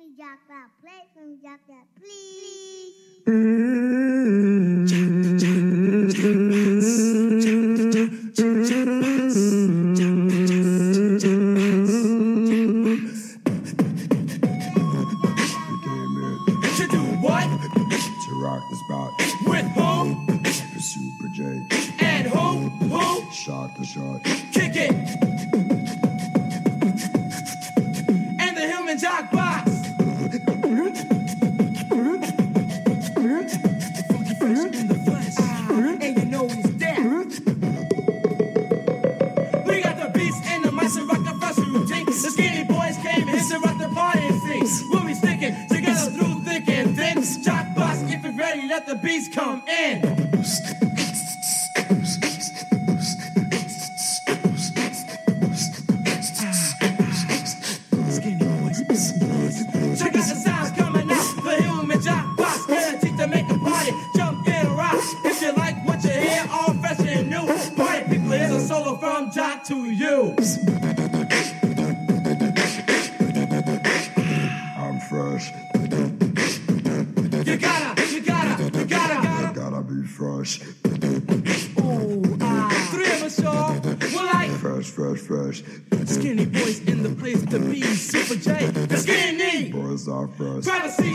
me drop that, Play for me drop out, please. Mm-hmm. to be Super J, the skinny. Boys are fresh. Privacy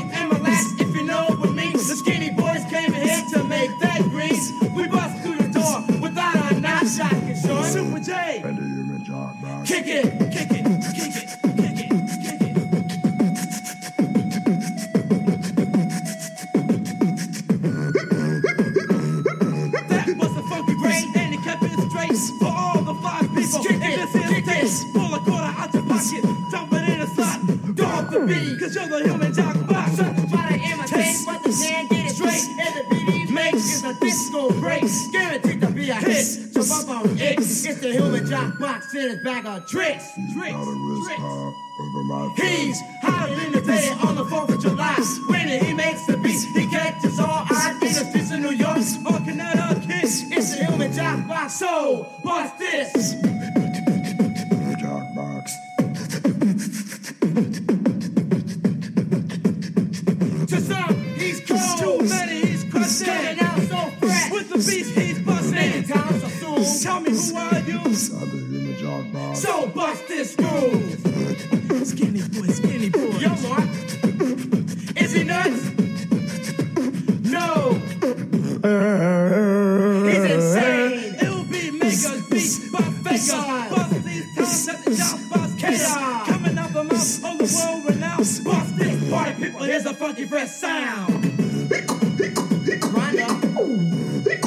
box his bag of tricks. He's tricks, not a risk tricks. over my friend. He's the imitated on the 4th of July. When he makes the beat, he catches all eyes in the streets of New York or Connecticut. It's a human job box, so what's this? here's a funky fresh sound. Grind.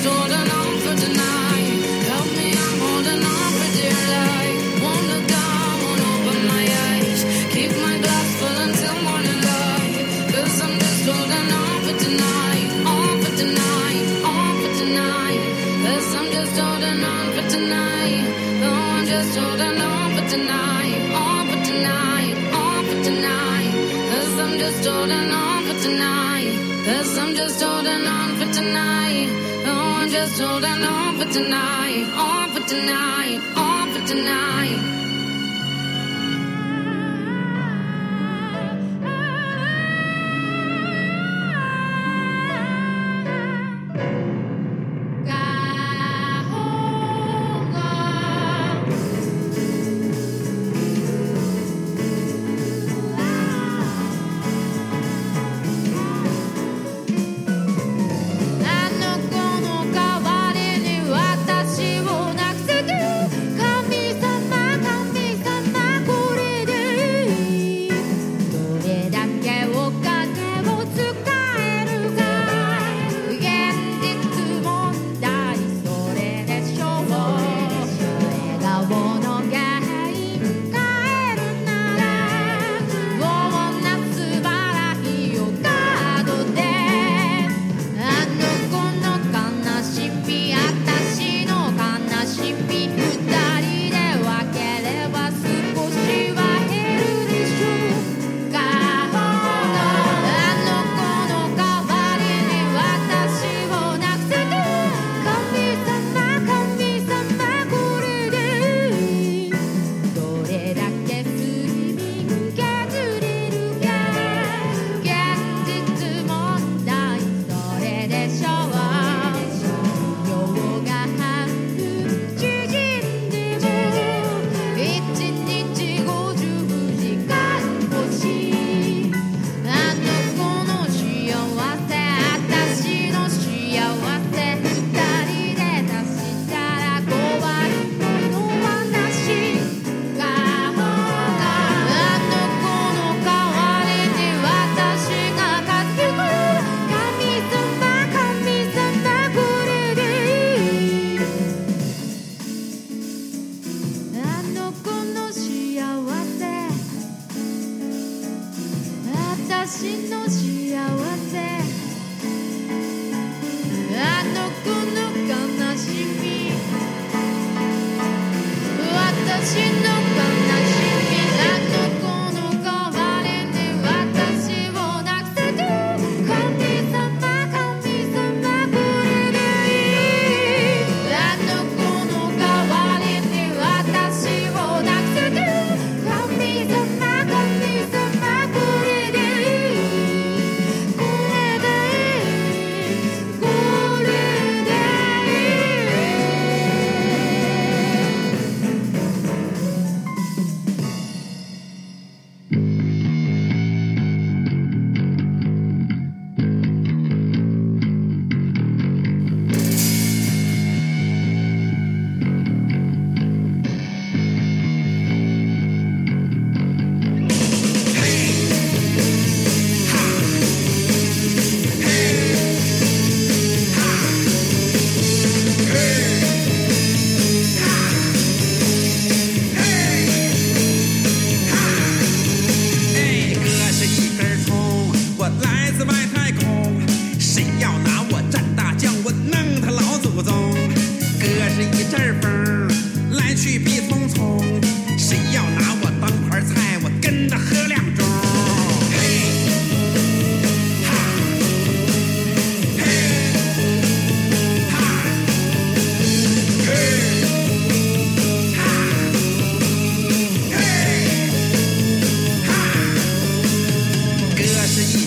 stored was I'm on for tonight, on for tonight, on for tonight.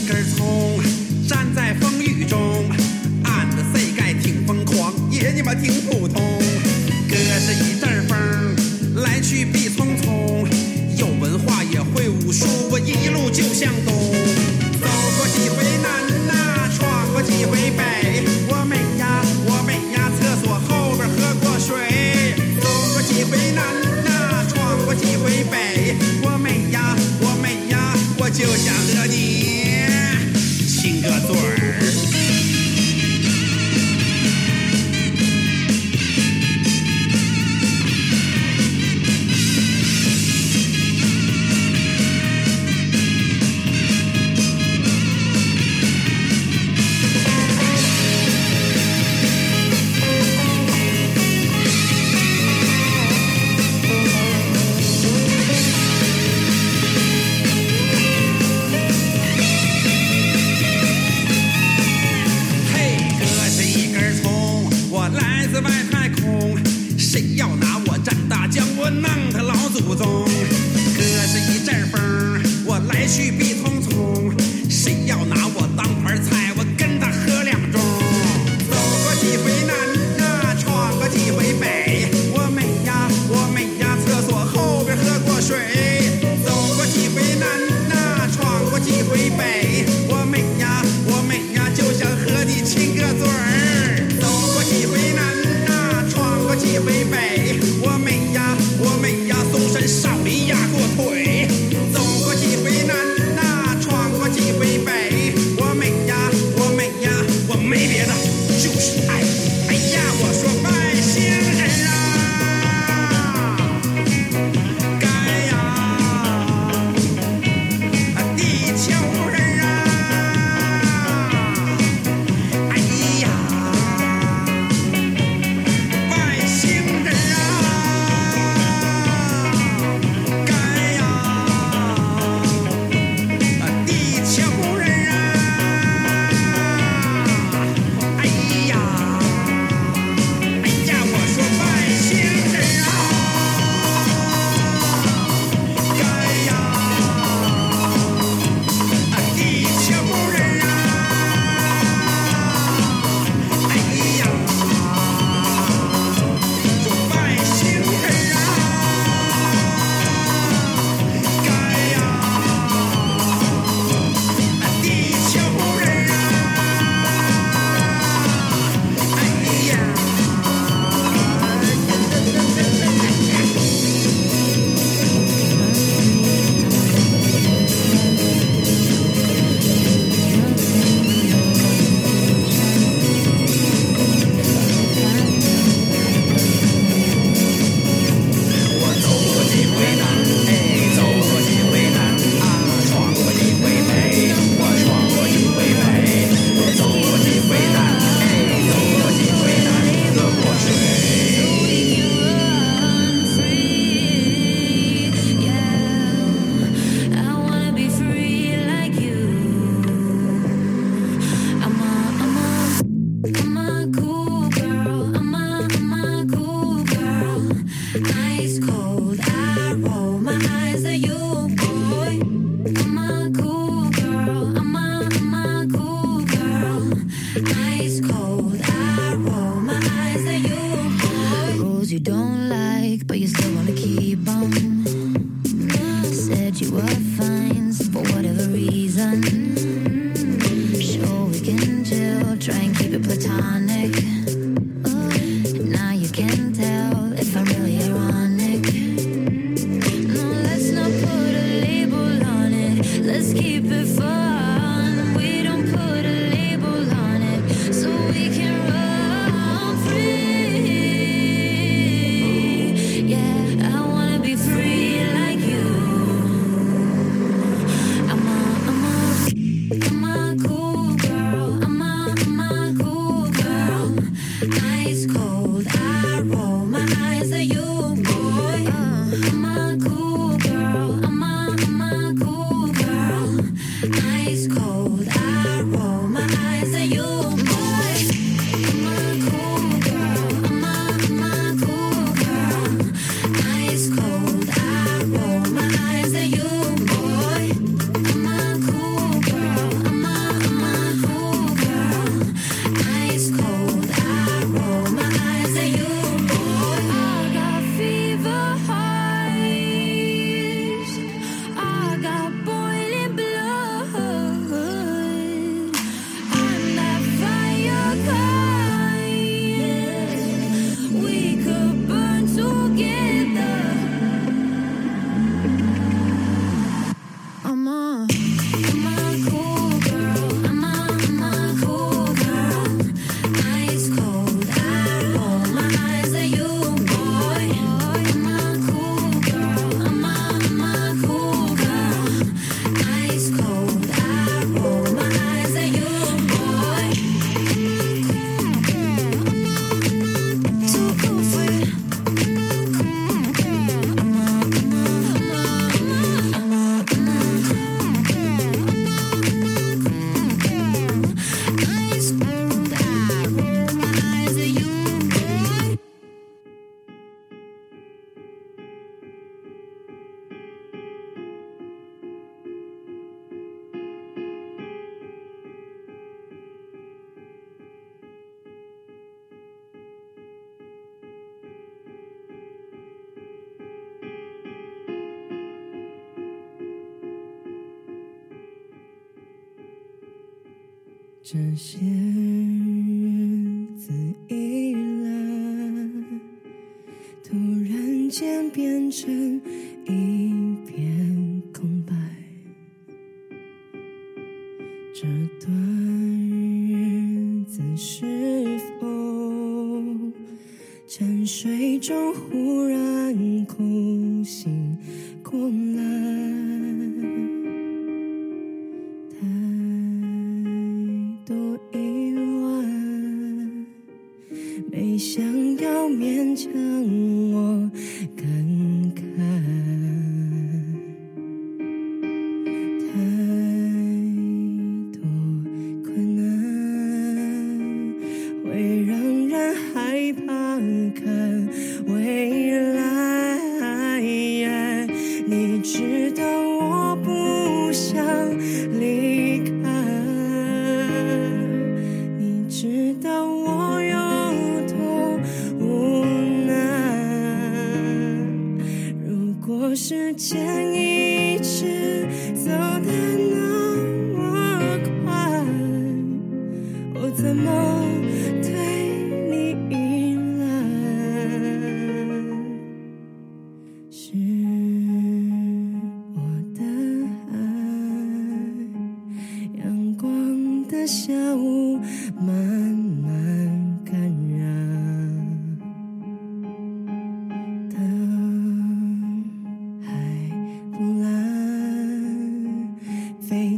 根葱站在风雨中，俺的膝盖挺疯狂，爷你妈挺普通。隔着一阵风，来去必匆匆。有文化也会武术，我一路就向东。走过几回南呐，闯过几回北，我美呀我美呀，厕所后边喝过水。走过几回南呐，闯过几回北，我美呀我美呀，我就想和你。Quý vị! 这些日子一来突然间变成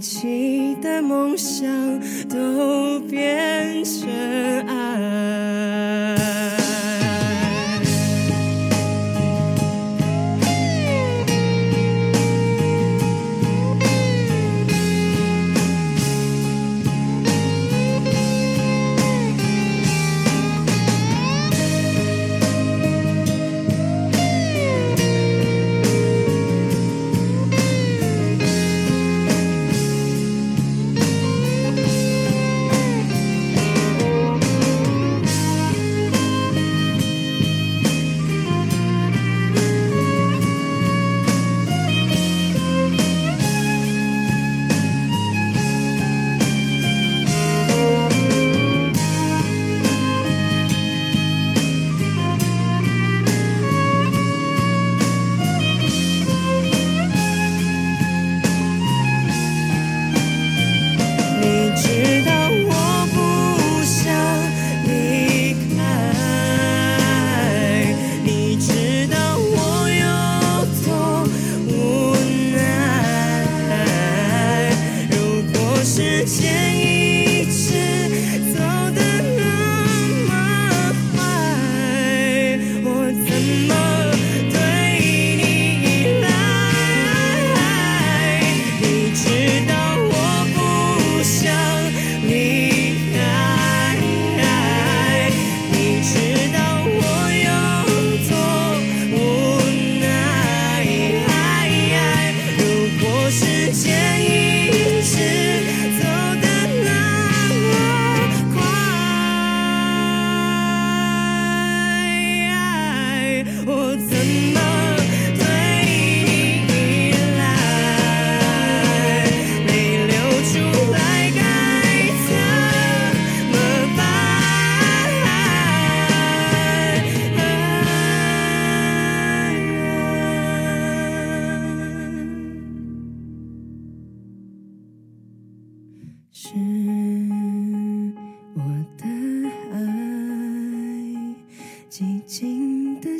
期待梦想都变成爱。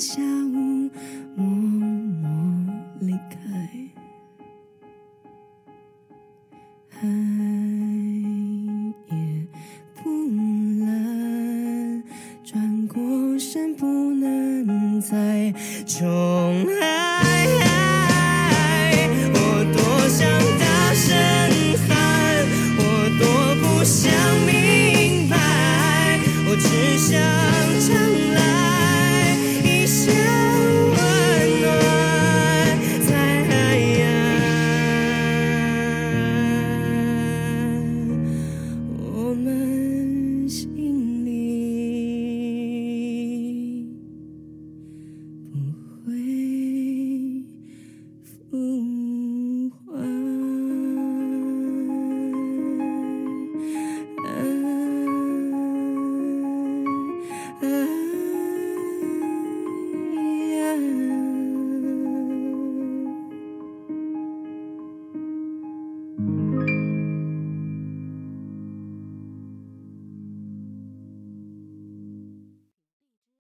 笑。